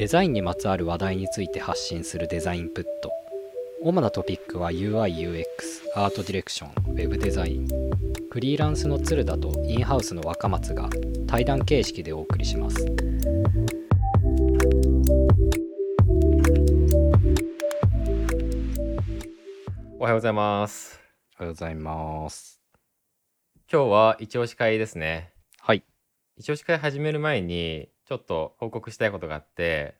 デザインにまつわる話題について発信するデザインプット。主なトピックは UIUX アートディレクションウェブデザイン。フリーランスの鶴田とインハウスの若松が対談形式でお送りします。おはようございます。おはようございます。今日は一押し会ですね。はい。一押し会始める前にちょっと報告したいことがあって、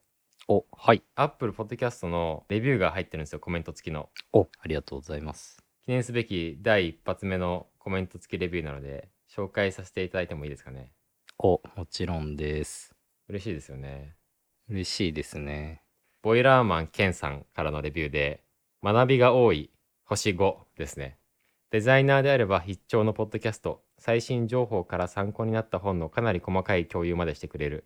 おはい Apple Podcast のレビューが入ってるんですよ、コメント付きの。おありがとうございます記念すべき第一発目のコメント付きレビューなので、紹介させていただいてもいいですかね。おもちろんです嬉しいですよね。嬉しいですねボイラーマンケンさんからのレビューで、学びが多い星5ですね。デザイナーであれば必聴のポッドキャスト、最新情報から参考になった本のかなり細かい共有までしてくれる。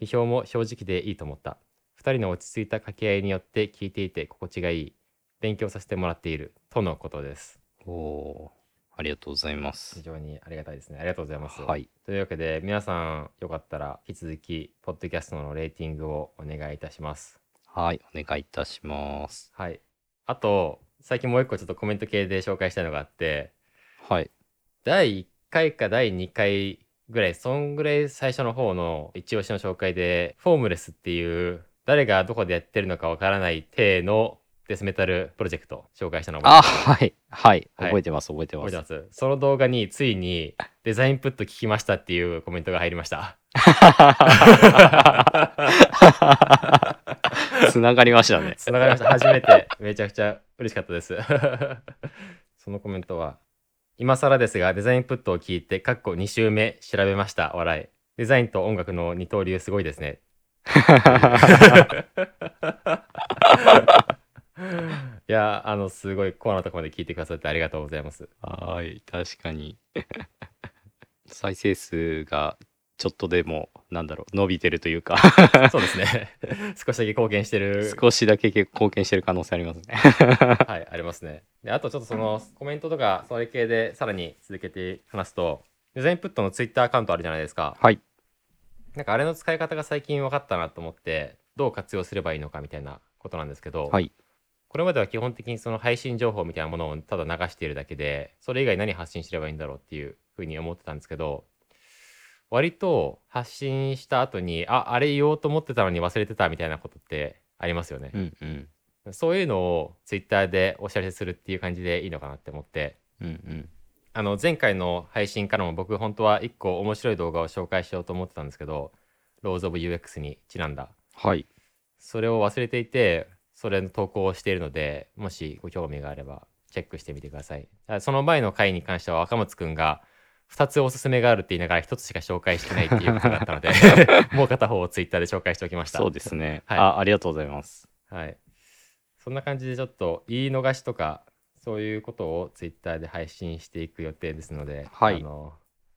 批評も正直でいいと思った。二人の落ち着いた掛け合いによって聞いていて心地がいい。勉強させてもらっている。とのことです。おおありがとうございます非常にありがたいですね。ありがとうございます。はいというわけで、皆さんよかったら引き続き、ポッドキャストのレーティングをお願いいたします。はいお願いいたしますはい。あと、最近もう一個ちょっとコメント系で紹介したいのがあって、はい第1回か第2回ぐらい、そんぐらい最初の方の一押しの紹介で、フォームレスっていう、誰がどこでやってるのかわからない体のデスメタルプロジェクト紹介したのをあはいはいはい覚えてます覚えてます覚えてますその動画についにデザインプット聞きましたっていうコメントが入りました。つながりましたねつながりました。初めて。めちゃくちゃ嬉しかったです。そのコメントは、今更ですが、デザインプットを聞いて、かっこ2週目調べました。笑い。デザインと音楽の二刀流すごいですね。いや、あの、すごいコアなところまで聞いてくださってありがとうございます。はい確かに 再生数がちょっとでもなんだろう伸びてるというか そうですね。少しだけ貢献してる。少しだけ貢献してる可能性ありますね はい、ありますね。で、あとちょっとそのコメントとか、それ系でさらに続けて話すと、デザインプットのツイッターアカウントあるじゃないですか。はいなんかあれの使い方が最近分かったなと思って、どう活用すればいいのかみたいなことなんですけど、はいこれまでは基本的にその配信情報みたいなものをただ流しているだけで、それ以外何発信すればいいんだろうっていうふうに思ってたんですけど、割と発信した後に、あ、あれ言おうと思ってたのに忘れてたみたいなことってありますよね。うんうんそういうのをツイッターでお知らせするっていう感じでいいのかなって思って、うんうんあの前回の配信からも僕本当は一個面白い動画を紹介しようと思ってたんですけど、ローズ・オブ・ UX にちなんだ。はいそれを忘れていて、それの投稿をしているので、もしご興味があればチェックしてみてください。あその前の回に関しては若松くんが2つおすすめがあるって言いながら1つしか紹介してないっていうことだったので、もう片方をツイッターで紹介しておきました。そうですね、はいあありがとうございますはい。そんな感じでちょっと言い逃しとか、そういうことをツイッターで配信していく予定ですので、はいあの、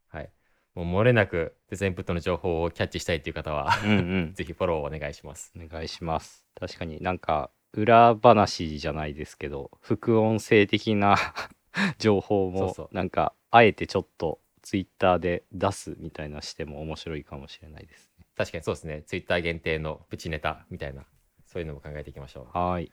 はい。もう漏れなくデザインプットの情報をキャッチしたいという方は、うんうん ぜひフォローお願いします。お願いします確かになんか裏話じゃないですけど副音声的な 情報もそうそうなんかあえてちょっとツイッターで出すみたいなしても面白いかもしれないですね確かにそうですね。ツイッター限定のプチネタみたいな、そういうのも考えていきましょう。はい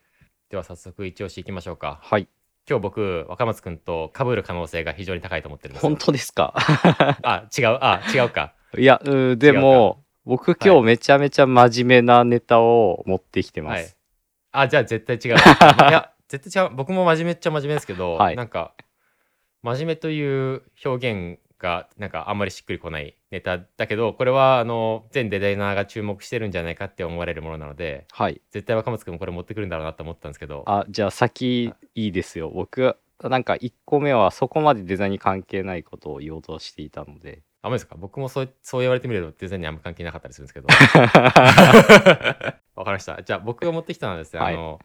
では早速一押しいきましょうか。はい今日僕、若松くんと被る可能性が非常に高いと思ってるんですよ。本当ですか？あ、違う、あ、違うか。いやうーでも僕今はい日めちゃめちゃ真面目なネタを持ってきてまはいす、。あ、じゃあ絶対違う。いや、絶対違う。僕も真面目っちゃ真面目ですけど、はいなんか、真面目という表現が、なんかあんまりしっくりこないネタだけど、これは、あの、全デザイナーが注目してるんじゃないかって思われるものなので、はい絶対若松くんもこれ持ってくるんだろうなと思ったんですけど、あじゃあ先いいですよ僕なんか1個目はそこまでデザインに関係ないことを言おうとしていたのであ、マジですか？僕もそうそう言われてみるとデザインにあんま関係なかったりするんですけど。わかりました。じゃあ僕が持ってきたのはですね、はいあの、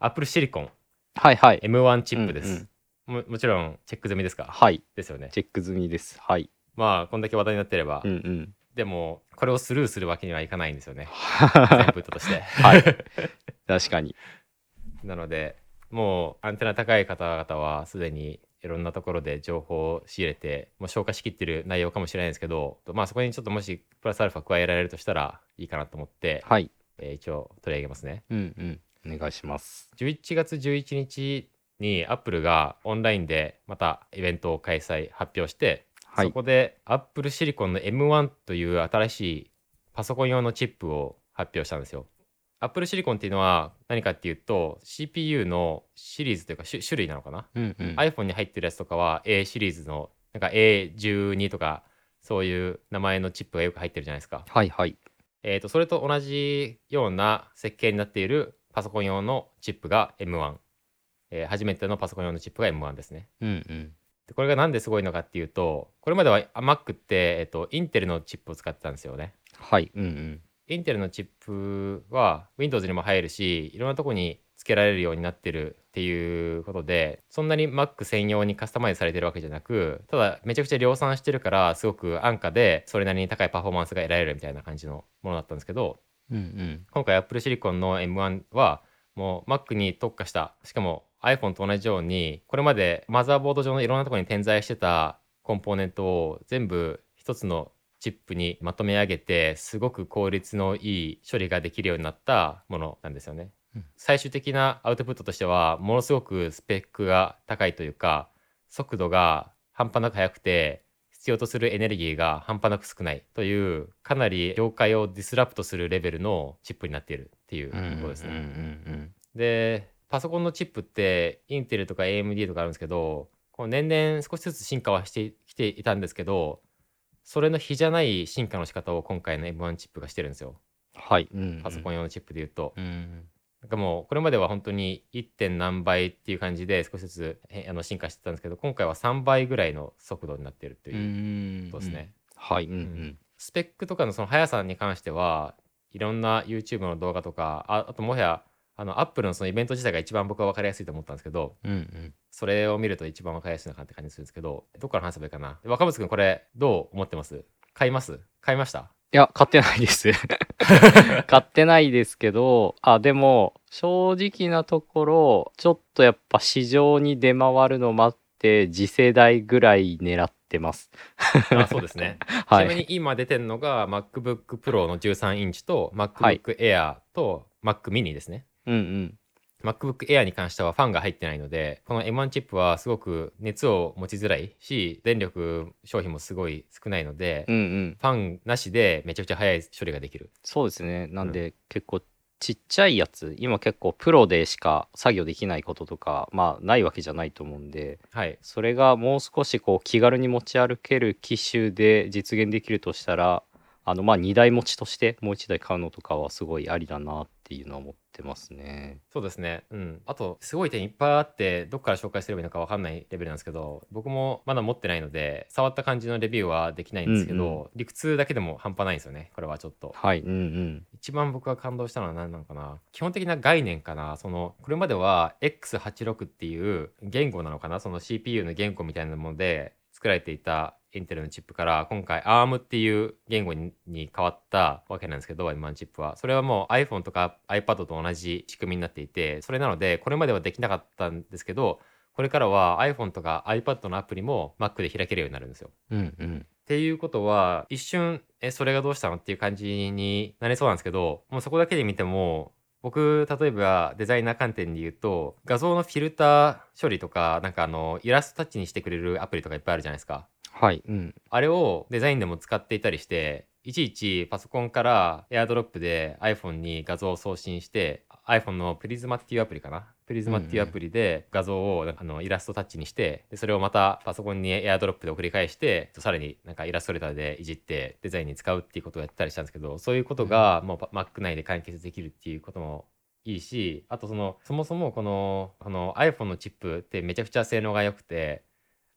Apple Silicon はいはい M1 チップです。うんうんももちろんチェック済みですか？はいですよね。チェック済みですはいまあ、こんだけ話題になってれば、うんうんでも、これをスルーするわけにはいかないんですよね。デザインはプットとして。い確かになので、もうアンテナ高い方々はすでにいろんなところで情報を仕入れて、もう消化しきってる内容かもしれないですけど、まあそこにちょっともしプラスアルファ加えられるとしたらいいかなと思って、はいえー一応取り上げますね。うんうん。お願いします。11月11日に Apple がオンラインでまたイベントを開催発表して、はいそこで Apple シリコンの M1 という新しいパソコン用のチップを発表したんですよ。Apple シリコンっていうのは何かっていうと CPU のシリーズというか種種類なのかな、うんうん。iPhone に入ってるやつとかは A シリーズのなんか A12 とかそういう名前のチップがよく入ってるじゃないですか。はいはい。えー、とそれと同じような設計になっているパソコン用のチップが M1、えー初めてのパソコン用のチップが M1 ですねうんうん。でこれがなんですごいのかっていうとこれまではあ Mac って、えー、とインテルのチップを使ってたんですよねはい。うんうん。インテルのチップは Windows にも入るしいろんなとこに付けられるようになってるっていうことでそんなに Mac 専用にカスタマイズされてるわけじゃなくただめちゃくちゃ量産してるからすごく安価でそれなりに高いパフォーマンスが得られるみたいな感じのものだったんですけどうんうん。今回 Apple Silicon の M1 はもう Mac に特化したしかも iPhone と同じようにこれまでマザーボード上のいろんなところに点在してたコンポーネントを全部一つのチップにまとめ上げてすごく効率のいい処理ができるようになったものなんですよね。うん最終的なアウトプットとしてはものすごくスペックが高いというか速度が半端なく速くて必要とするエネルギーが半端なく少ないというかなり業界をディスラプトするレベルのチップになっているっていううんうんことですね。うんうんでパソコンのチップってインテルとか AMD とかあるんですけどこう年々少しずつ進化はしてきていたんですけどそれの比じゃない進化の仕方を今回の M1 チップがしてるんですよはい。うんうん。パソコン用のチップで言うと。うん。なんかもうこれまでは本当に 1. 点何倍っていう感じで少しずつへあの進化してたんですけど今回は3倍ぐらいの速度になってるとういうんことですね。。はい。うんううんん。スペックとかのその速さに関してはいろんな YouTube の動画とかああともはやあの Apple のそのイベント自体が一番僕は分かりやすいと思ったんですけどうんうん。それを見ると一番分かりやすいのかなって感じするんですけどどっから話せばいいかな？若松君これどう思ってます？買います？買いました？いや、買ってないです。買ってないですけど、あ、でも、正直なところ、ちょっとやっぱ市場に出回るの待って、次世代ぐらい狙ってます。あそうですね はい。ちなみに今出てるのが MacBook Pro の13インチとはい MacBook Air と Mac mini ですね、うんうん。MacBook Air に関してはファンが入ってないのでこの M1 チップはすごく熱を持ちづらいし電力消費もすごい少ないので、うんうん。ファンなしでめちゃくちゃ早い処理ができるそうですね。なんで、結構、ちっちゃいやつ、今結構プロでしか作業できないこととか、まあ、ないわけじゃないと思うんで、はいそれがもう少しこう気軽に持ち歩ける機種で実現できるとしたらあのまあ2台持ちとしてもう1台買うのとかはすごいありだなっていうのは思ってますね。そうですね。うん。あとすごい点いっぱいあってどっから紹介すればいいのか分かんないレベルなんですけど僕もまだ持ってないので触った感じのレビューはできないんですけど、うん理屈だけでも半端ないんですよね。これはちょっと。はい、うんうん。一番僕が感動したのは何なのかな。基本的な概念かな。そのこれまでは X86 っていう言語なのかな。その CPU の言語みたいなもので作られていたインテルのチップから今回 ARM っていう言語にに変わったわけなんですけど M1 チップは。それはもう iPhone とか iPad と同じ仕組みになっていてそれなのでこれまではできなかったんですけどこれからは iPhone とか iPad のアプリも Mac で開けるようになるんですよ。うんうん。っていうことは一瞬えそれがどうしたのっていう感じになりそうなんですけどもうそこだけで見ても僕例えばデザイナー観点で言うと画像のフィルター処理とかなんかあのイラストタッチにしてくれるアプリとかいっぱいあるじゃないですかはい、うん。あれをデザインでも使っていたりしていちいちパソコンから AirDrop で iPhone に画像を送信して iPhone のプリズマっていうアプリかな？プリズマっていうアプリで画像をあのイラストタッチにしてでそれをまたパソコンに AirDrop で送り返してさらになんかイラストレーターでいじってデザインに使うっていうことをやったりしたんですけどそういうことがもう Mac 内で完結できるっていうこともいいしあとそのそもそもこのあの iPhone のチップってめちゃくちゃ性能が良くて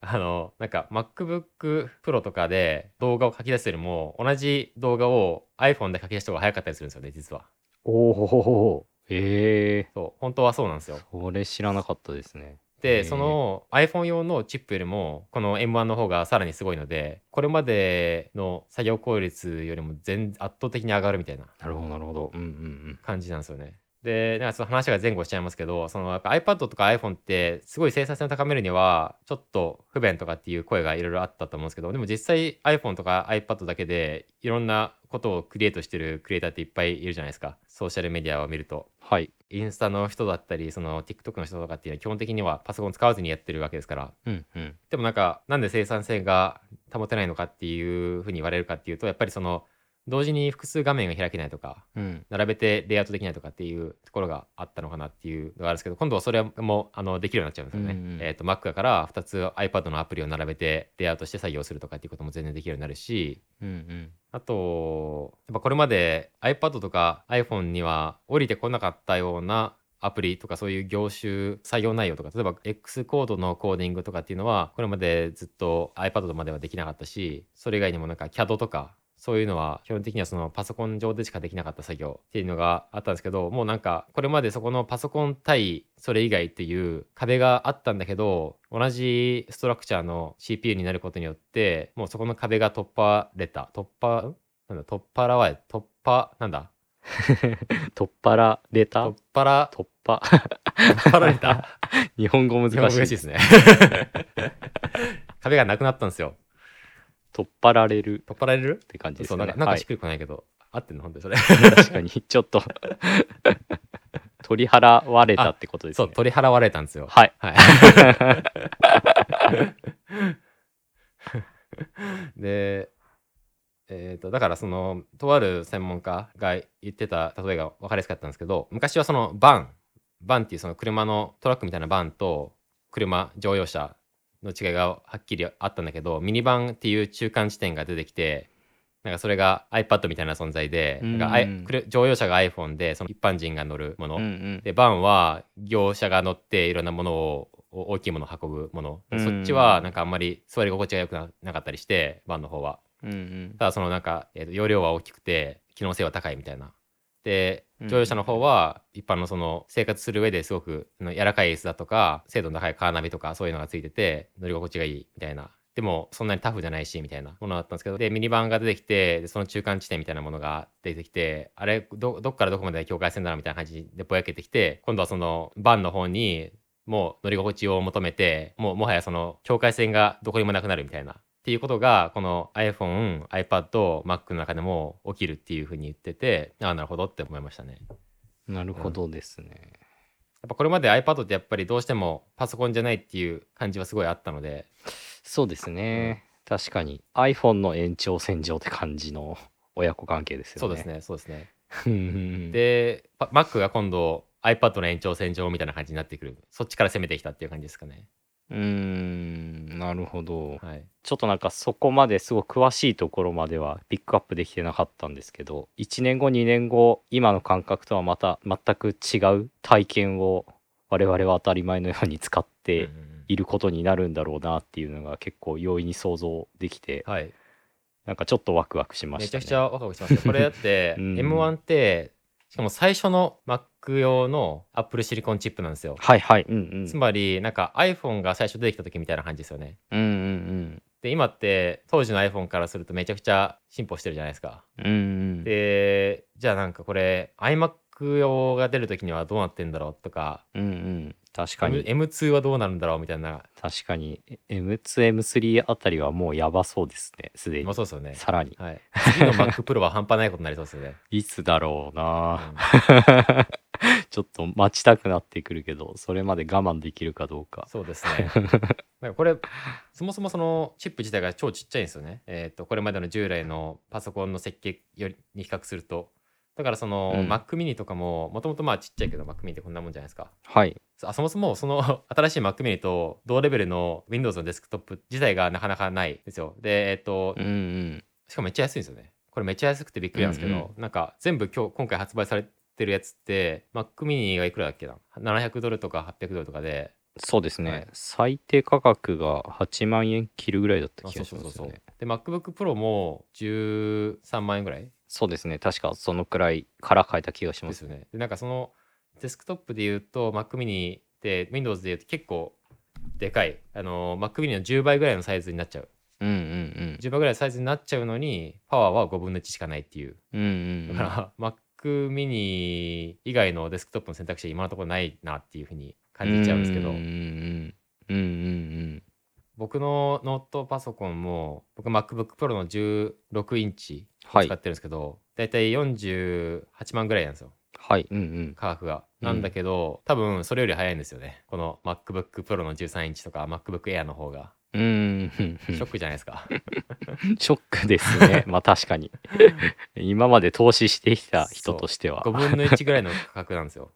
あのなんか MacBook Pro とかで動画を書き出すよりも同じ動画を iPhone で書き出した方が早かったりするんですよね実は。おおへえそう本当はそうなんですよ。それ知らなかったですね。へでー。その iPhone 用のチップよりもこの M1 の方がさらにすごいのでこれまでの作業効率よりも全圧倒的に上がるみたいな。なるほど、なるほど。うんうん。感じなんですよね。で、なんかその話が前後しちゃいますけど、そのやっぱ iPad とか iPhone ってすごい精細性を高めるにはちょっと不便とかっていう声がいろいろあったと思うんですけど、でも実際 iPhone とか iPad だけでいろんなことをクリエイトしてるクリエイターっていっぱいいるじゃないですか。ソーシャルメディアを見ると。はい。インスタの人だったりその TikTok の人とかっていうのは基本的にはパソコン使わずにやってるわけですから。うんうん。でもなんかなんで生産性が保てないのかっていうふうに言われるかっていうとやっぱりその同時に複数画面が開けないとかうん。並べてレイアウトできないとかっていうところがあったのかなっていうのがあるんですけど今度はそれもあのできるようになっちゃうんですよね。うんうんえっ、と Mac だから2つ iPad のアプリを並べてレイアウトして作業するとかっていうことも全然できるようになるしうんうん。あとやっぱこれまで iPad とか iPhone には降りてこなかったようなアプリとかそういう業種採用内容とか例えば X コードのコーディングとかっていうのはこれまでずっと iPad まではできなかったしそれ以外にもなんか CAD とかそういうのは基本的にはそのパソコン上でしかできなかった作業っていうのがあったんですけどもうなんかこれまでそこのパソコン対それ以外っていう壁があったんだけど同じストラクチャーの CPU になることによってもうそこの壁が突破れた。突破？んなんだ？突破らわれ突破？なんだ？取っ払れた？突破ら？突破？突破られた？日本語難しい。ですね。壁がなくなったんですよ取っ払られる突破られる？って感じですそうなんかなんかしっくりこないけど、合ってんの？本当にそれ。確かに。ちょっと。取り払われたってことですね。そう取り払われたんですよ。はい。はい。で、えー、とだからそのとある専門家が言ってた例えが分かりやすかったんですけど昔はそのバンバンっていうその車のトラックみたいなバンと車乗用車の違いがはっきりあったんだけどミニバンっていう中間地点が出てきてなんかそれが iPad みたいな存在で、なんかあいうん乗用車が iPhone でその一般人が乗るもの、うんうん。でバンは業者が乗っていろんなものをお大きいものを運ぶもの、うんそっちはなんかあんまり座り心地が良くななかったりしてバンの方は。うんうん。ただそのなんか、えーと容量は大きくて機能性は高いみたいな。でうん乗用車の方は一般のその生活する上ですごくの柔らかい椅子だとか精度の高いカーナビとかそういうのがついてて乗り心地がいいみたいな。でもそんなにタフじゃないしみたいなものだったんですけど。でミニバンが出てきてその中間地点みたいなものが出てきてあれどどっからどこまで境界線だろうみたいな感じでぼやけてきて今度はそのバンの方にもう乗り心地を求めてもうもはやその境界線がどこにもなくなるみたいなっていうことがこの iPhone、iPad、Mac の中でも起きるっていうふうに言っててああなるほどって思いましたね。なるほどですね、やっぱこれまで iPad ってやっぱりどうしてもパソコンじゃないっていう感じはすごいあったので。そうですね、確かに。iPhone の延長線上って感じの親子関係ですよね。そうですねそうですね。ねでパ Mac が今度 iPad の延長線上みたいな感じになってくる。そっちから攻めてきたっていう感じですかね。うーんなるほど。はい、ちょっとなんかそこまですごく詳しいところまではピックアップできてなかったんですけど1年後2年後今の感覚とはまた全く違う体験を我々は当たり前のように使っていることになるんだろうなっていうのが結構容易に想像できてはい、なんかちょっとワクワクしましたね。めちゃくちゃワクワクしますよ。これだって、うん。M1 ってしかも最初の Mac 用の Apple シリコンチップなんですよ。はいはいうんうんつまりなんか iPhone が最初出てきた時みたいな感じですよね。うんうんで今って当時の iPhone からするとめちゃくちゃ進歩してるじゃないですか。うんうんうんでじゃあなんかこれ iMac 用が出る時にはどうなってんだろうとかうんうん確かに M- M2 はどうなるんだろうみたいな確かに M2M3 あたりはもうやばそうですねすでにまあそうですよね。さらにはい、次の Mac Pro は半端ないことになりそうですよね。いつだろうな、うん ちょっと待ちたくなってくるけどそれまで我慢できるかどうかそうですね。なんかこれそもそもそのチップ自体が超ちっちゃいんですよね。えっ、とこれまでの従来のパソコンの設計よりに比較すると。だからその、うん。Mac mini とかももともとまあちっちゃいけど Mac mini ってこんなもんじゃないですか。はい。あそもそもその 新しい Mac mini と同レベルの Windows のデスクトップ自体がなかなかないんですよ。で、えっ、と、うんうん。しかもめっちゃ安いんですよね。これめっちゃ安くてびっくりなんですけど、うんなんか全部今日今回発売されてるやつって Mac mini がいくらだっけな ?700 ドルとか800ドルとかで。そうですね、はい。最低価格が8万円切るぐらいだったあ気そうそうそうそう。がしますよねで MacBook Pro も13万円ぐらいそうですね。確かそのくらいから変えた気がしまですね。でなんかそのデスクトップで言うと Mac mini で Windows で言うと結構でかい。あの Mac mini の10倍ぐらいのサイズになっちゃう。うんうん10倍ぐらいのサイズになっちゃうのにパワーは5分の1しかないっていう。うんうんうん。うんだから、Mac mini 以外のデスクトップの選択肢は今のところないなっていうふうに感じちゃうんですけど。うんうんうんうんうん僕のノートパソコンも僕 MacBook Pro の16インチはい使ってるんですけど、だいたい48万ぐらいなんですよ。はいうんうん。価格が。うん。なんだけど、多分それより早いんですよね。この MacBook Pro の13インチとか MacBook Air の方が。うーんショックじゃないですか。ショックですね。まあ確かに。今まで投資してきた人としては。5分の1ぐらいの価格なんですよ。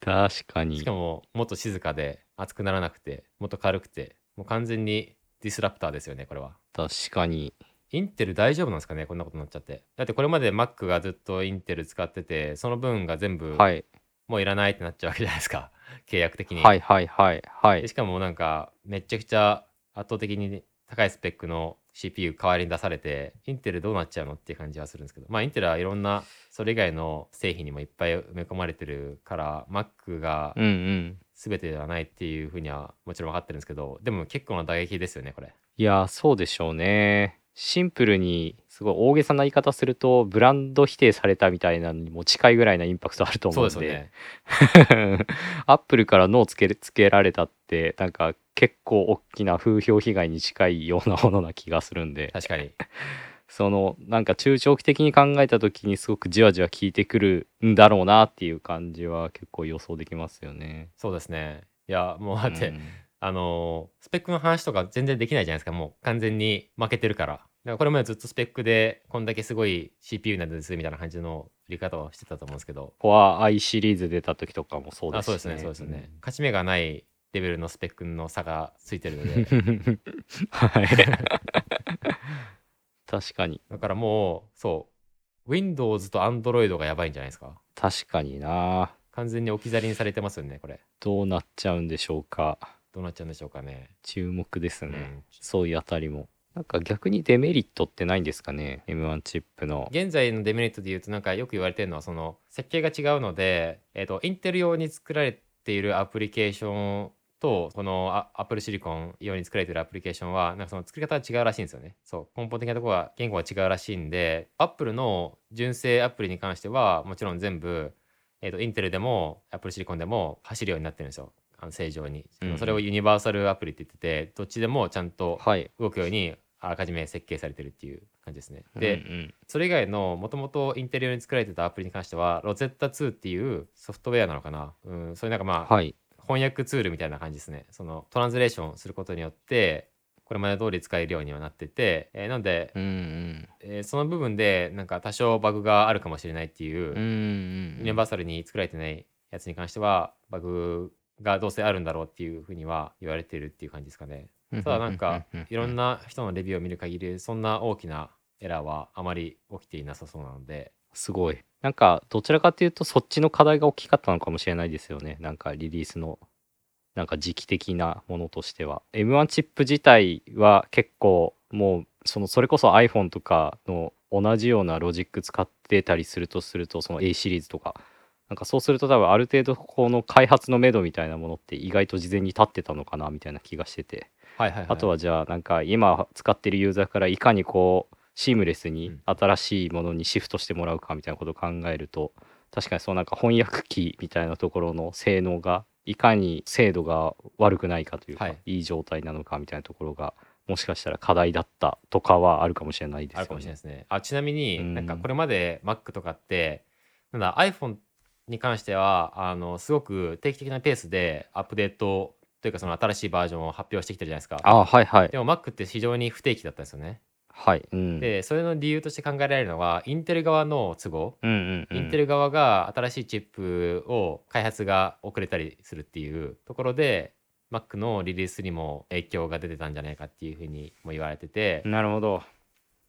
確かに。しかももっと静かで熱くならなくてもっと軽くてもう完全にディスラプターですよねこれは。確かに。インテル大丈夫なんですかねこんなことになっちゃって。だってこれまで Mac がずっとインテル使っててその分が全部はい。もういらないってなっちゃうわけじゃないですか。契約的に、はいはいはいはい。でしかもなんかめっちゃくちゃ圧倒的に高いスペックの CPU 代わりに出されてインテルどうなっちゃうのっていう感じはするんですけど。まあインテルはいろんなそれ以外の製品にもいっぱい埋め込まれてるから Mac が全てではないっていうふうにはもちろん分かってるんですけどでも結構な打撃ですよねこれ。いやそうでしょうねシンプルにすごい大げさな言い方するとブランド否定されたみたいなのにも近いぐらいなインパクトあると思そううんで。ねアップルからノーつけつけられたってなんか結構大きな風評被害に近いようなものな気がするんで。確かに。そのなんか中長期的に考えた時にすごくじわじわ効いてくるんだろうなっていう感じは結構予想できますよね。そうですね。いやもうだって、うんあのースペックの話とか全然できないじゃないですか。もう完全に負けてるから。だからこれまでずっとスペックでこんだけすごい CPU なんですみたいな感じの売り方をしてたと思うんですけど。コア i シリーズ出た時とかもそうですしあそうですねそうですよね、勝ち目がないレベルのスペックの差がついてるので。うんはい。確かに。だからもうそう Windows と Android がやばいんじゃないですか。確かにな。完全に置き去りにされてますよねこれ。どうなっちゃうんでしょうかどうなっちゃうんでしょうかね。注目ですね、うん。そういうあたりも。なんか逆にデメリットってないんですかね M1 チップの。現在のデメリットで言うとなんかよく言われてるのはその設計が違うので、えー、とインテル用に作られているアプリケーションとこのア Apple Silicon 用に作られているアプリケーションはなんかその作り方が違うらしいんですよね。そう。根本的なところは言語が違うらしいんでアップルの純正アプリに関してはもちろん全部、えー、とインテルでも Apple Silicon でも走るようになってるんですよあの正常に、うん。それをユニバーサルアプリって言っててどっちでもちゃんとはい。動くようにあらかじめ設計されてるっていう感じですね。で、うんうん。それ以外のもともとインテル用に作られてたアプリに関しては Rosetta 2っていうソフトウェアなのかな、うん、そういうなんかまあ、はい。翻訳ツールみたいな感じですね。そのトランスレーションすることによってこれまで通り使えるようにはなってて、えーなので、うんうん。えーその部分でなんか多少バグがあるかもしれないっていう、うんうん。ユニバーサルに作られてないやつに関してはバグがどうせあるんだろうっていうふうには言われてるっていう感じですかね。うんただなんかいろんな人のレビューを見る限りそんな大きなエラーはあまり起きていなさそうなので。すごい。なんかどちらかっていうとそっちの課題が大きかったのかもしれないですよね。なんかリリースのなんか時期的なものとしては。M1 チップ自体は結構もうそのそれこそ iPhone とかの同じようなロジック使ってたりするとするとその A シリーズとかなんかそうすると多分ある程度この開発のめどみたいなものって意外と事前に立ってたのかなみたいな気がしてて。はいはいはい。あとはじゃあなんか今使ってるユーザーからいかにこうシームレスにうん。新しいものにシフトしてもらうかみたいなことを考えると確かにそうなんか翻訳機みたいなところの性能がいかに精度が悪くないかというか、はい。い、い状態なのかみたいなところがもしかしたら課題だったとかはあるかもしれないですよね。あるかもしれないですね。あちなみにうんなん。かこれまで Mac とかってなんだ iPhone に関してはあのすごく定期的なペースでアップデートというかその新しいバージョンを発表してきてるじゃないですか。あはいはいでも Mac って非常に不定期だったんですよね。はい。うん、でそれの理由として考えられるのはインテル側の都合、うんうんうん、インテル側が新しいチップを開発が遅れたりするっていうところで Mac のリリースにも影響が出てたんじゃないかっていうふうにも言われてて、なるほど。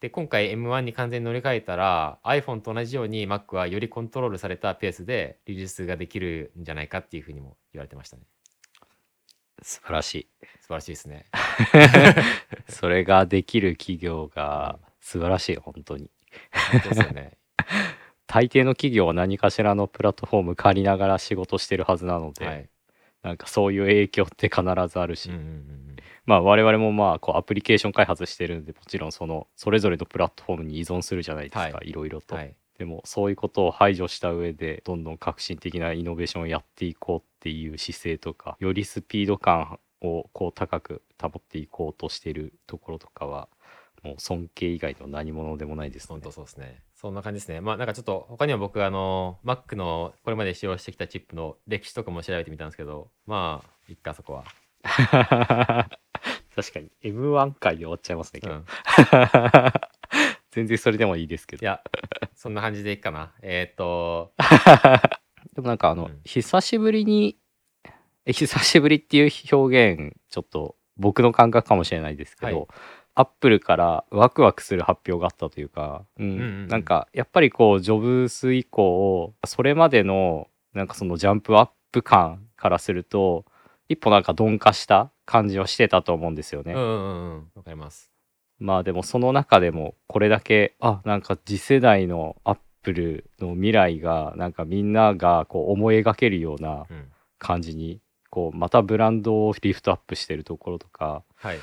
で今回 M1 に完全に乗り換えたら iPhone と同じように Mac はよりコントロールされたペースでリリースができるんじゃないかっていうふうにも言われてましたね素晴らしい。素晴らしいですね それができる企業が素晴らしい本当に。本当ですよね 大抵の企業は何かしらのプラットフォーム借りながら仕事してるはずなので、はいなんかそういう影響って必ずあるし、うんうんうんまあ我々もまあこうアプリケーション開発してるんでもちろんそのそれぞれのプラットフォームに依存するじゃないですか、、はいろいろと、はい。でもそういうことを排除した上でどんどん革新的なイノベーションをやっていこうっていう姿勢とかよりスピード感をこう高く保っていこうとしてるところとかはもう尊敬以外の何者でもないですね。本当そうですねそんな感じですね。まあなんかちょっと他には僕あの Mac のこれまで使用してきたチップの歴史とかも調べてみたんですけどまあいっかそこは。確かに。M1 回で終わっちゃいますね、う今ん。日 全然それでもいいですけど。いやそんな感じでいいかな。えっ、と でもなんかあの、うん。久しぶりにえ久しぶりっていう表現ちょっと僕の感覚かもしれないですけど、はいアップルからワクワクする発表があったというか、うん。うんうんなんかやっぱりこうジョブス以降それまでのなんかそのジャンプアップ感からすると一歩なんか鈍化した感じはしてたと思うんですよね。うんうんうんうん。わかります。まあでもその中でもこれだけあなんか次世代のアップルの未来がなんかみんながこう思い描けるようなうん。感じにこうまたブランドをリフトアップしてるところとかはい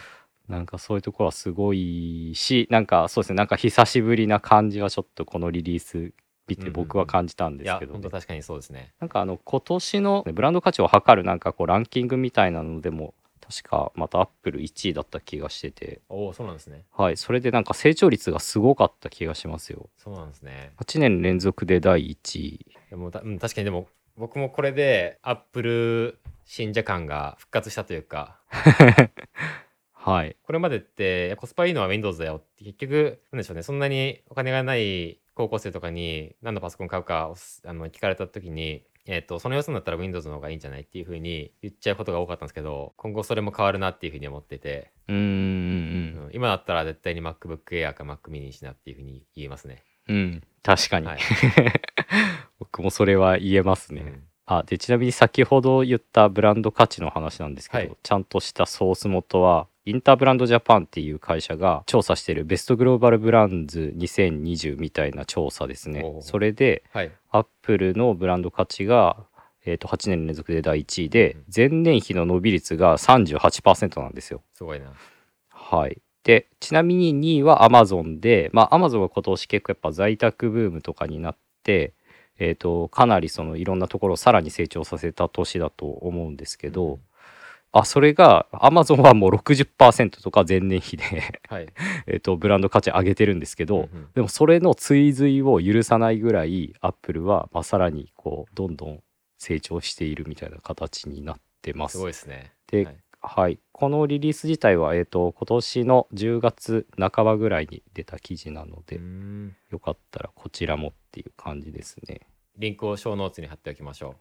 なんかそういうところはすごいしなんかそうですねなんか久しぶりな感じはちょっとこのリリース見て僕は感じたんですけど、ね。本当確かにそうですね。なんかあの今年のブランド価値を測るなんかこうランキングみたいなのでも確かまたアップル1位だった気がしてて。おおそうなんですね。はいそれでなんか成長率がすごかった気がしますよ。そうなんですね。8年連続で第1位。でもたうん確かにでも僕もこれでアップル信者感が復活したというか はい。これまでってコスパいいのは Windows だよって結局なんでしょうね。そんなにお金がない高校生とかに何のパソコン買うかあの聞かれた時に、えー、とその予算だったら Windows の方がいいんじゃないっていうふうに言っちゃうことが多かったんですけど今後それも変わるなっていうふうに思ってて、うーんうん今だったら絶対に MacBook Air か Mac mini にしなっていうふうに言えますね。うん、うん、確かに、はい。僕もそれは言えますね、うん。あでちなみに先ほど言ったブランド価値の話なんですけど、はい。ちゃんとしたソース元はインターブランドジャパンっていう会社が調査してるベストグローバルブランズ2020みたいな調査ですね。それではい、アップルのブランド価値が、えー、と8年連続で第1位でうん前年比の伸び率が38%なんですよ。すごいな。はい。で、ちなみに2位は Amazon で、まあ Amazon は今年結構やっぱ在宅ブームとかになって、えっ、と、かなりそのいろんなところをさらに成長させた年だと思うんですけど、うんあ、それが Amazon はもう60%とか前年比で、はい。えっと、ブランド価値上げてるんですけど、うんうんでもそれの追随を許さないぐらい Apple は、まあ、さらにこう、どんどん成長しているみたいな形になってますす。ごいですね。ではいはい、このリリース自体は、えー、と今年の10月半ばぐらいに出た記事なので、よかったらこちらもっていう感じですね。リンクをショーノーツに貼っておきましょう。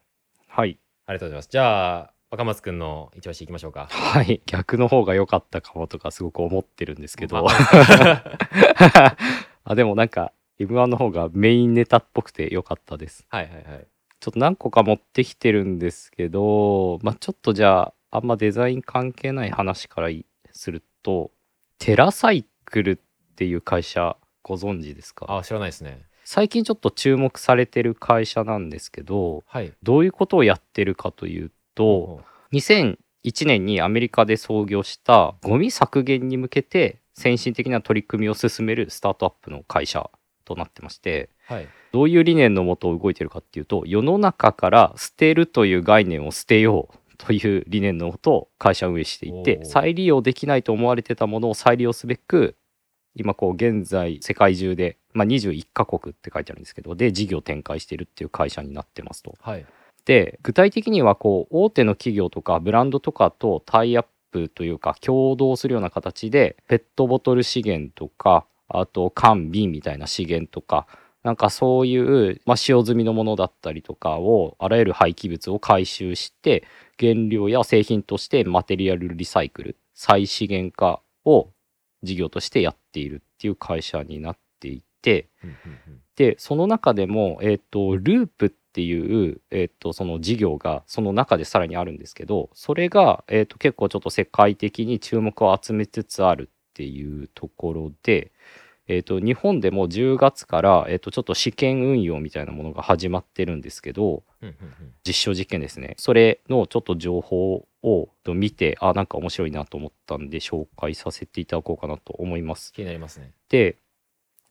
はい、ありがとうございます。じゃあ、若松くんの一押しいきましょうか。はい、逆の方が良かったかもとかすごく思ってるんですけどあ あでもなんか M1 の方がメインネタっぽくて良かったです。はいはいはい。ちょっと何個か持ってきてるんですけど、まあ、ちょっとじゃああんまデザイン関係ない話からいするとテラサイクルっていう会社ご存知ですか？あ、知らないですね。最近ちょっと注目されてる会社なんですけどはい。どういうことをやってるかというとお2001年にアメリカで創業したゴミ削減に向けて先進的な取り組みを進めるスタートアップの会社となってましてはい。どういう理念のもと動いてるかっていうと世の中から捨てるという概念を捨てようという理念のもと会社を運営していて再利用できないと思われてたものを再利用すべく今こう現在世界中で、まあ、21カ国って書いてあるんですけどで事業を展開しているっていう会社になってますと。はい。で具体的にはこう大手の企業とかブランドとかとタイアップというか共同するような形でペットボトル資源とかあと缶瓶みたいな資源とかなんかそういう、まあ、使用済みのものだったりとかをあらゆる廃棄物を回収して原料や製品としてマテリアルリサイクル再資源化を事業としてやっているっていう会社になっていてでその中でも、えっとループっていう、えっとその事業がその中でさらにあるんですけどそれが、えっと結構ちょっと世界的に注目を集めつつあるっていうところで、えっと日本でも10月から、えっとちょっと試験運用みたいなものが始まってるんですけど実証実験ですねそれのちょっと情報を見てあなんか面白いなと思ったんで紹介させていただこうかなと思います。気になりますね。で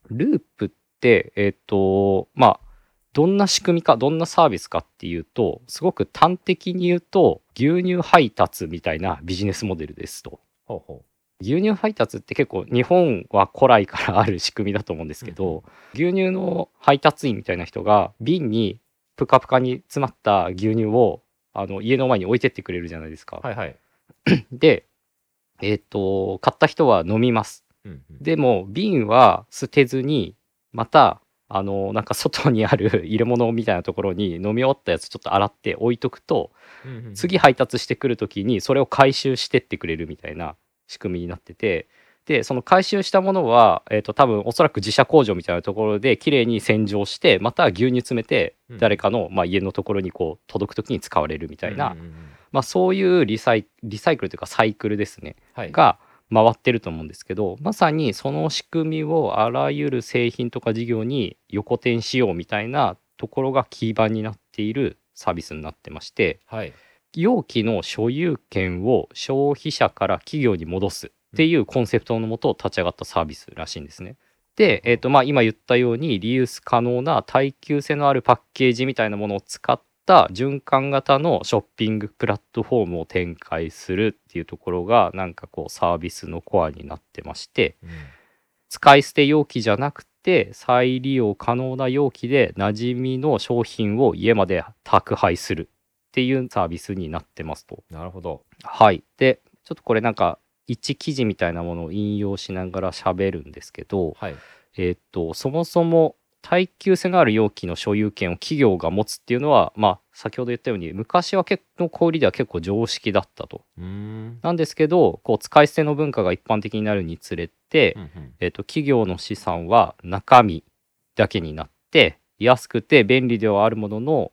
ループってえっ、とまあどんな仕組みかどんなサービスかっていうとすごく端的に言うと牛乳配達みたいなビジネスモデルですと。ほうほ牛乳配達って結構日本は古来からある仕組みだと思うんですけど、牛乳の配達員みたいな人が瓶にプカプカに詰まった牛乳をあの家の前に置いてってくれるじゃないですか。はいはい。で、えっ、と買った人は飲みます。うんうんでも瓶は捨てずにまたあのなんか外にある入れ物みたいなところに飲み終わったやつちょっと洗って置いとくとうんうんうん。次配達してくる時にそれを回収してってくれるみたいな仕組みになっててでその回収したものは、えー、と多分おそらく自社工場みたいなところで綺麗に洗浄してまた牛乳詰めてうん。誰かの、まあ、家のところにこう届く時に使われるみたいな、うんうんうんまあ、そういうリサイリサイクルというかサイクルですね。はい。が回ってると思うんですけどまさにその仕組みをあらゆる製品とか事業に横転しようみたいなところが基盤になっているサービスになってましてはい。容器の所有権を消費者から企業に戻すっていうコンセプトのもと立ち上がったサービスらしいんですね。で、えーとまあ、今言ったようにリユース可能な耐久性のあるパッケージみたいなものを使った循環型のショッピングプラットフォームを展開するっていうところがなんかこうサービスのコアになってましてうん使い捨て容器じゃなくて再利用可能な容器で馴染みの商品を家まで宅配するっていうサービスになってますと。なるほど。はい。で、ちょっとこれなんか一記事みたいなものを引用しながら喋るんですけど、はい。えーっと、そもそも耐久性のある容器の所有権を企業が持つっていうのは、まあ、先ほど言ったように昔は結の小売りでは結構常識だったと。ん。なんですけど、こう使い捨ての文化が一般的になるにつれて、うんうんえーっと企業の資産は中身だけになって安くて便利ではあるものの、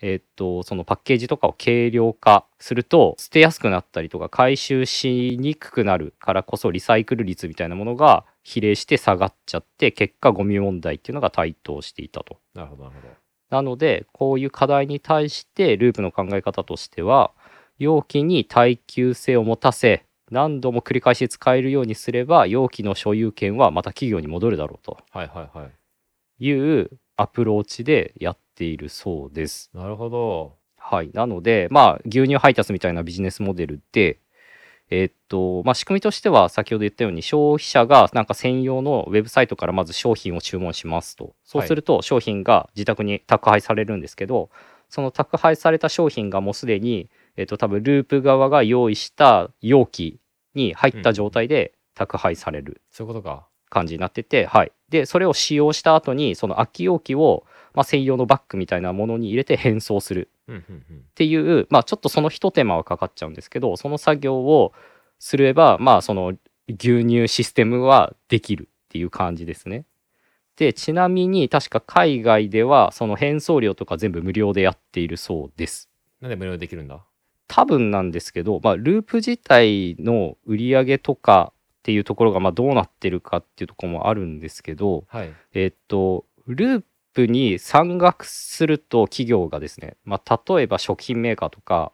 えーっとそのパッケージとかを軽量化すると捨てやすくなったりとか回収しにくくなるからこそリサイクル率みたいなものが比例して下がっちゃって結果ゴミ問題っていうのが台頭していたと。なるほど、なるほど。なのでこういう課題に対してループの考え方としては容器に耐久性を持たせ何度も繰り返し使えるようにすれば容器の所有権はまた企業に戻るだろうとはいはいはい。いうアプローチでやっているそうです。なるほど。はい、なのでまあ牛乳配達みたいなビジネスモデルでえーっとまあ、仕組みとしては先ほど言ったように消費者がなんか専用のウェブサイトからまず商品を注文しますと。そうすると商品が自宅に宅配されるんですけど、その宅配された商品がもうすでに、えーっと多分ループ側が用意した容器に入った状態で宅配されるそういうことか。感じになってて、はい、でそれを使用した後にその空き容器を、まあ、専用のバッグみたいなものに入れて変装する。っていう、まあ、ちょっとそのひと手間はかかっちゃうんですけどその作業をすればまあその牛乳システムはできるっていう感じですね。でちなみに確か海外ではその変装料とか全部無料でやっているそうです。なんで無料でできるんだ？多分なんですけど、まあ、ループ自体の売り上げとかっていうところがまあどうなってるかっていうところもあるんですけど、はい。えっと、ループに参画すると企業がですね、まあ、例えば食品メーカーとか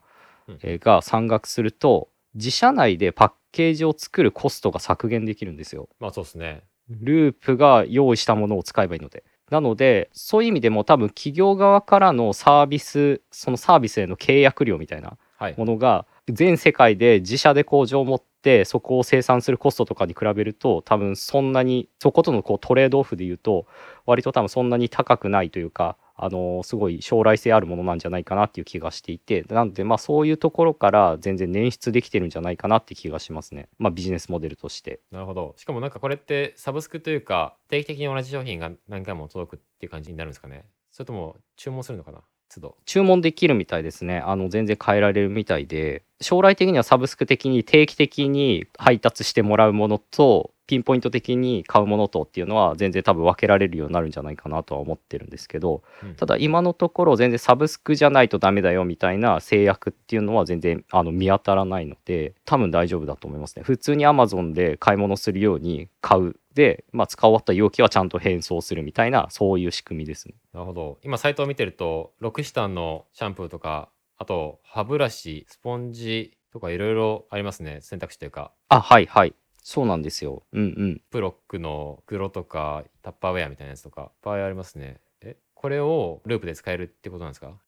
が参画すると自社内でパッケージを作るコストが削減できるんですよ。まあそうですね。ループが用意したものを使えばいいので。なのでそういう意味でも多分企業側からのサービスそのサービスへの契約料みたいなはい。ものが全世界で自社で工場を持ってそこを生産するコストとかに比べると多分そんなにそことのこうトレードオフで言うと割と多分そんなに高くないというかあのすごい将来性あるものなんじゃないかなっていう気がしていてなのでまあそういうところから全然捻出できてるんじゃないかなって気がしますね。まあビジネスモデルとして。なるほど。しかもなんかこれってサブスクというか定期的に同じ商品が何回も届くっていう感じになるんですかね。それとも注文するのかな？都度。注文できるみたいですね。あの全然変えられるみたいで将来的にはサブスク的に定期的に配達してもらうものとピンポイント的に買うものとっていうのは全然多分分けられるようになるんじゃないかなとは思ってるんですけどうん。ただ今のところ全然サブスクじゃないとダメだよみたいな制約っていうのは全然あの見当たらないので多分大丈夫だと思いますね。普通に Amazon で買い物するように買う。で、まあ、使い終わった容器はちゃんと変装するみたいなそういう仕組みですね。なるほど。今サイトを見てるとロクシタンのシャンプーとかあと歯ブラシスポンジとかいろいろありますね。選択肢というか。あはいはい。そうなんですよ。うんうん。プロックの黒とかタッパーウェアみたいなやつとかいっぱいありますね。えこれをループで使えるってことなんですか？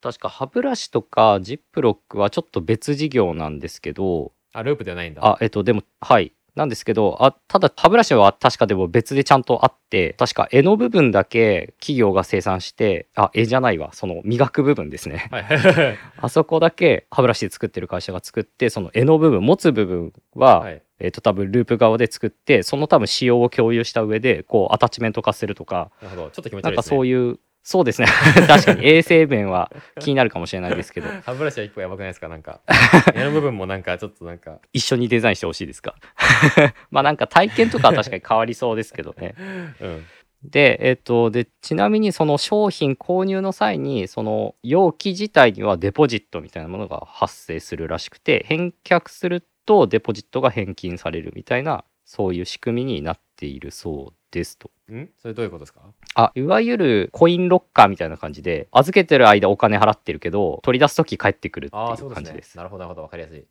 確か歯ブラシとかジップロックはちょっと別事業なんですけど。あループではないんだ。あえっとでもはいなんですけどあただ歯ブラシは確かでも別でちゃんとあって確か柄の部分だけ企業が生産してあ柄じゃないわその磨く部分ですね。はいはい あそこだけ歯ブラシで作ってる会社が作ってその柄の部分持つ部分は、はい。えっと多分ループ側で作ってその多分仕様を共有した上でこうアタッチメント化するとかなるほど。ちょっと気持ちなんか悪いですね。そういうそうですね。確かに。衛生面は気になるかもしれないですけど。歯ブラシは一個やばくないですか？なんか。柄の部分もなんかちょっとなんか。一緒にデザインしてほしいですか？まあなんか体験とかは確かに変わりそうですけどね。うん。で、えっと、で、ちなみにその商品購入の際に、その容器自体にはデポジットみたいなものが発生するらしくて、返却するとデポジットが返金されるみたいな、そういう仕組みになっているそうですと。ん？それどういうことですか？あ、いわゆるコインロッカーみたいな感じで、預けてる間お金払ってるけど、取り出すとき帰ってくるっていそううです。ね感じです。なるほどなるほどわかりやすい、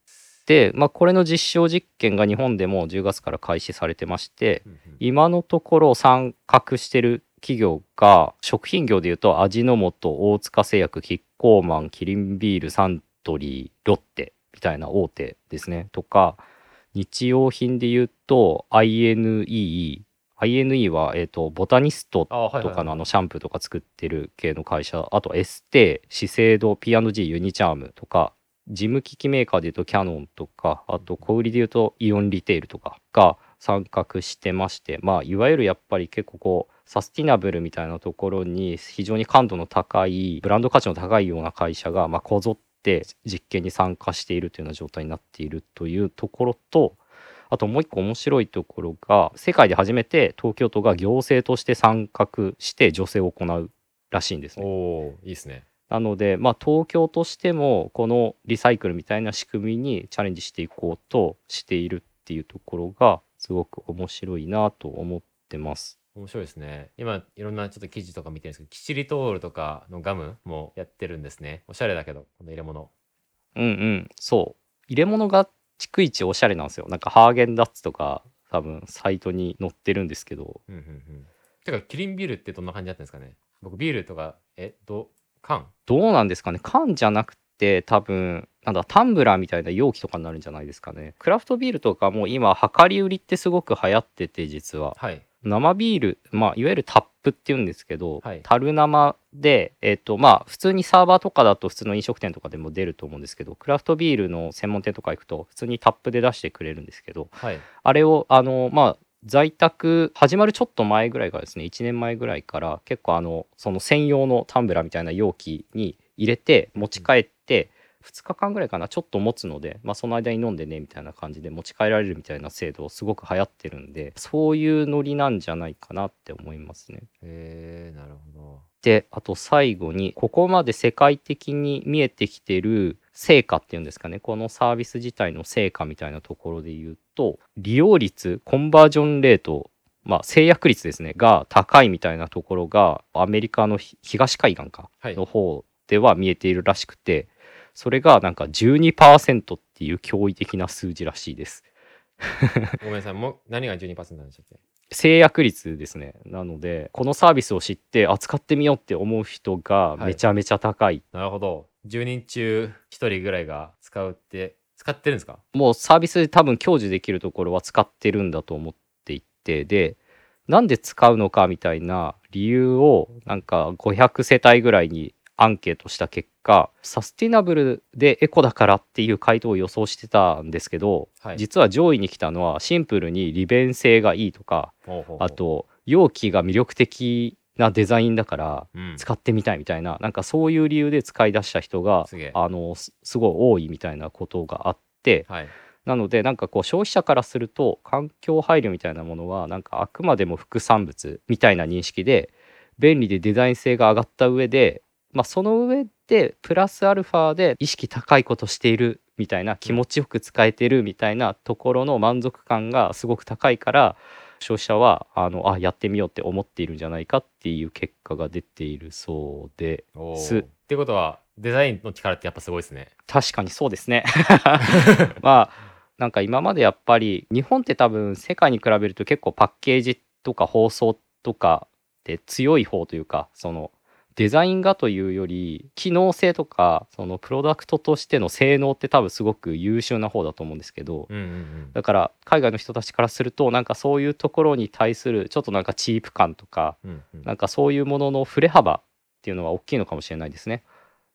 で、まあ、これの実証実験が日本でも10月から開始されてまして、うんうん。今のところ参画してる企業が食品業でいうと味の素大塚製薬キッコーマンキリンビールサントリーロッテみたいな大手ですね。とか日用品でいうと INE INE は、えー、とボタニストとかのあのシャンプーとか作ってる系の会社あとエステ資生堂 P&G ユニチャームとか事務機器メーカーでいうとキャノンとかあと小売りでいうとイオンリテールとかが参画してましてまあいわゆるやっぱり結構こうサスティナブルみたいなところに非常に感度の高いブランド価値の高いような会社がまあこぞって実験に参加しているというような状態になっているというところとあともう一個面白いところが世界で初めて東京都が行政として参画して助成を行うらしいんですおね。おーいいですね。なので、まあ、東京としてもこのリサイクルみたいな仕組みにチャレンジしていこうとしているっていうところがすごく面白いなと思ってます。面白いですね。今いろんなちょっと記事とか見てるんですけどキシリトールとかのガムもやってるんですね。おしゃれだけどこの入れ物。うんうん。そう。入れ物が逐一おしゃれなんですよ。なんかハーゲンダッツとか多分サイトに載ってるんですけど。うんうんうん。てかキリンビールってどんな感じだったんですかね？僕ビールとかえど缶？どうなんですかね？缶じゃなくて多分なんだタンブラーみたいな容器とかになるんじゃないですかね。クラフトビールとかも今量り売りってすごく流行ってて実は。はい生ビール、まあ、いわゆるタップって言うんですけど、はい。樽生で、えっとまあ、普通にサーバーとかだと普通の飲食店とかでも出ると思うんですけどクラフトビールの専門店とか行くと普通にタップで出してくれるんですけどはい。あれをあのまあ在宅始まるちょっと前ぐらいからですね1年前ぐらいから結構あのその専用のタンブラーみたいな容器に入れて持ち帰って2日間ぐらいかなちょっと持つので、まあ、その間に飲んでねみたいな感じで持ち帰られるみたいな制度すごく流行ってるんでそういうノリなんじゃないかなって思いますね。へえなるほであと最後にここまで世界的に見えてきてる成果っていうんですかねこのサービス自体の成果みたいなところで言うと利用率コンバージョンレートまあ制約率ですねが高いみたいなところがアメリカのひ東海岸かはいの方では見えているらしくてそれがなんか12%っていう驚異的な数字らしいです。どごめんなさい。もう何が12%なんでしたっけ？制約率ですね。なのでこのサービスを知って扱ってみようって思う人がめちゃめちゃ高い。なるほど。10人中1人ぐらいが使うって使ってるんですか？もうサービスで多分享受できるところは使ってるんだと思っていてでなんで使うのかみたいな理由をなんか500世帯ぐらいにアンケートした結果サスティナブルでエコだからっていう回答を予想してたんですけど、はい。実は上位に来たのはシンプルに利便性がいいとかあと容器が魅力的なデザインだからうん。使ってみたいみたいななんかそういう理由で使い出した人があのすすごい多いみたいなことがあってはい。なのでなんかこう消費者からすると環境配慮みたいなものはなんかあくまでも副産物みたいな認識で便利でデザイン性が上がった上で、まあ、その上でプラスアルファで意識高いことしているみたいな気持ちよく使えてるみたいなところの満足感がすごく高いから消費者はあのあやってみようって思っているんじゃないかっていう結果が出ているそうです。ってことはデザインの力ってやっぱすごいですね。確かにそうですね。まあなんか今までやっぱり日本って多分世界に比べると結構パッケージとか包装とかで強い方というかそのデザインがというより機能性とかそのプロダクトとしての性能って多分すごく優秀な方だと思うんですけどうんうんうん。だから海外の人たちからするとなんかそういうところに対するちょっとなんかチープ感とかうんうん。なんかそういうものの振れ幅っていうのは大きいのかもしれないですね。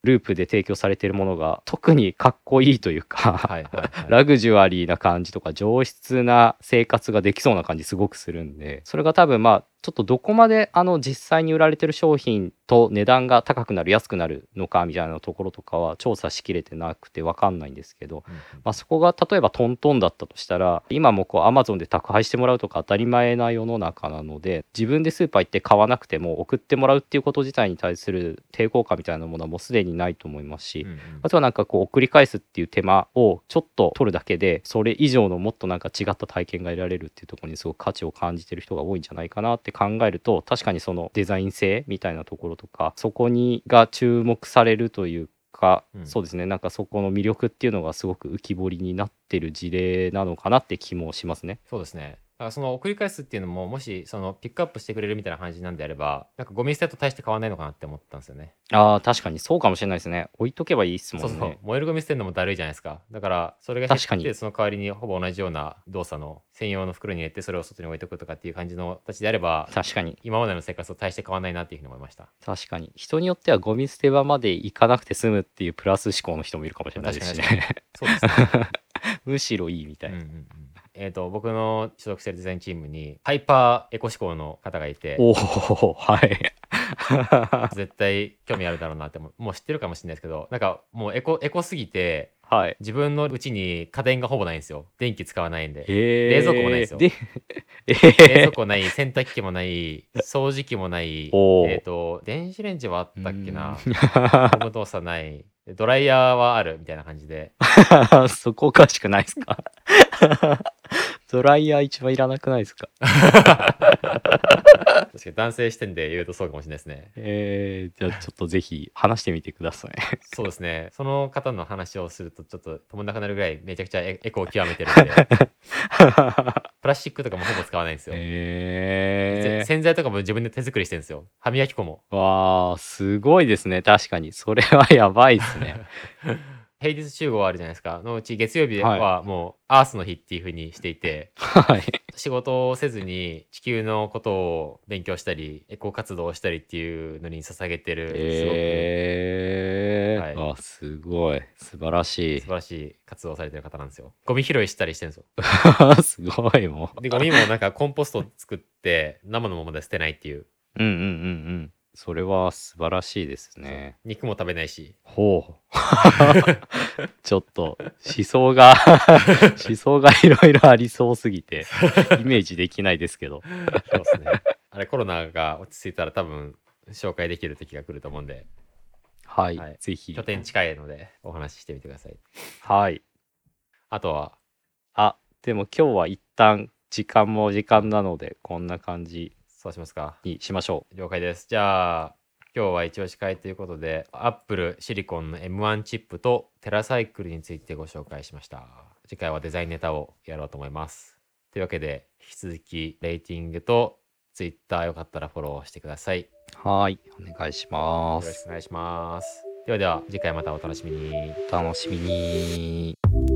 ループで提供されているものが特にかっこいいというか、はいはいはい。ラグジュアリーな感じとか上質な生活ができそうな感じすごくするんでそれが多分まあちょっとどこまであの実際に売られてる商品と値段が高くなる安くなるのかみたいなところとかは調査しきれてなくて分かんないんですけど、うんうん。まあ、そこが例えばトントンだったとしたら今もこう Amazon で宅配してもらうとか当たり前な世の中なので自分でスーパー行って買わなくても送ってもらうっていうこと自体に対する抵抗感みたいなものはもうすでにないと思いますし、うんうん。あとはなんかこう送り返すっていう手間をちょっと取るだけでそれ以上のもっとなんか違った体験が得られるっていうところにすごく価値を感じてる人が多いんじゃないかなって考えると確かにそのデザイン性みたいなところとかそこにが注目されるというか、うんそうですねなんかそこの魅力っていうのがすごく浮き彫りになってる事例なのかなって気もしますね。そうですね。だからその送り返すっていうのももしそのピックアップしてくれるみたいな感じなんであればなんかゴミ捨てと大して変わらないのかなって思ったんですよね。ああ確かにそうかもしれないですね。置いとけばいいっすもんね。そうそう。燃えるゴミ捨てるのもだるいじゃないですか。だからそれが確かに。減ってその代わりにほぼ同じような動作の専用の袋に入れてそれを外に置いとくとかっていう感じの形であれば確かに。今までの生活と大して変わらないなっていうふうに思いました。確かに。人によってはゴミ捨て場まで行かなくて済むっていうプラス思考の人もいるかもしれないですし確ねそうですね。むしろいいみたいな、うんうんうんえー、と僕の所属してるデザインチームにハイパーエコ志向の方がいて。おおはい。絶対興味あるだろうなってももう知ってるかもしれないですけどなんかもうエコエコすぎてはい。自分のうちに家電がほぼないんですよ。電気使わないんで。えー、冷蔵庫もないですよ。冷ー。蔵庫ない洗濯機もない掃除機もない。えっ、と電子レンジはあったっけな。うん。ホーム動作ない。でドライヤーはあるみたいな感じで。そこおかしくないですか？ドライヤー一番いらなくないですか？確かに男性視点で言うとそうかもしれないですね。えー、じゃあちょっとぜひ話してみてください。そうですね。その方の話をするとちょっと止まんなくなるぐらいめちゃくちゃエエコを極めてるんで。プラスチックとかもほぼ使わないんですよ、えぜ洗剤とかも自分で手作りしてるんですよ。歯磨き粉も。ー、わあすごいですね。確かに。それはやばいですね平日集合あるじゃないですか。のうち月曜日ははもうアースの日っていう風にしていて、はい。仕事をせずに地球のことを勉強したりエコ活動をしたりっていうのに捧げてるすごくえーはい。あすごい。素晴らしい。素晴らしい活動をされてる方なんですよ。ゴミ拾いしたりしてるんですよ。すごいもう。でゴミもなんかコンポスト作って生のままで捨てないっていう。うんうんうんうんそれは素晴らしいですね。肉も食べないし。ほう。ちょっと思想が 思想がいろいろありそうすぎてイメージできないですけど。そうですね。あれコロナが落ち着いたら多分紹介できる時が来ると思うんで。はい、はい。ぜひ。拠点近いのでお話ししてみてください。はい。あとは？あでも今日は一旦時間も時間なのでこんな感じそうしますか。にしましょ了解です。じゃあ今日は一押し会ということで Apple シリコンの M1 チップとテラサイクルについてご紹介しました。次回はデザインネタをやろうと思います。というわけで引き続きレーティングと Twitter よかったらフォローしてください。ようはいお願いしまろしくすお願いします。ではでは次回またお楽しみに。お楽しみに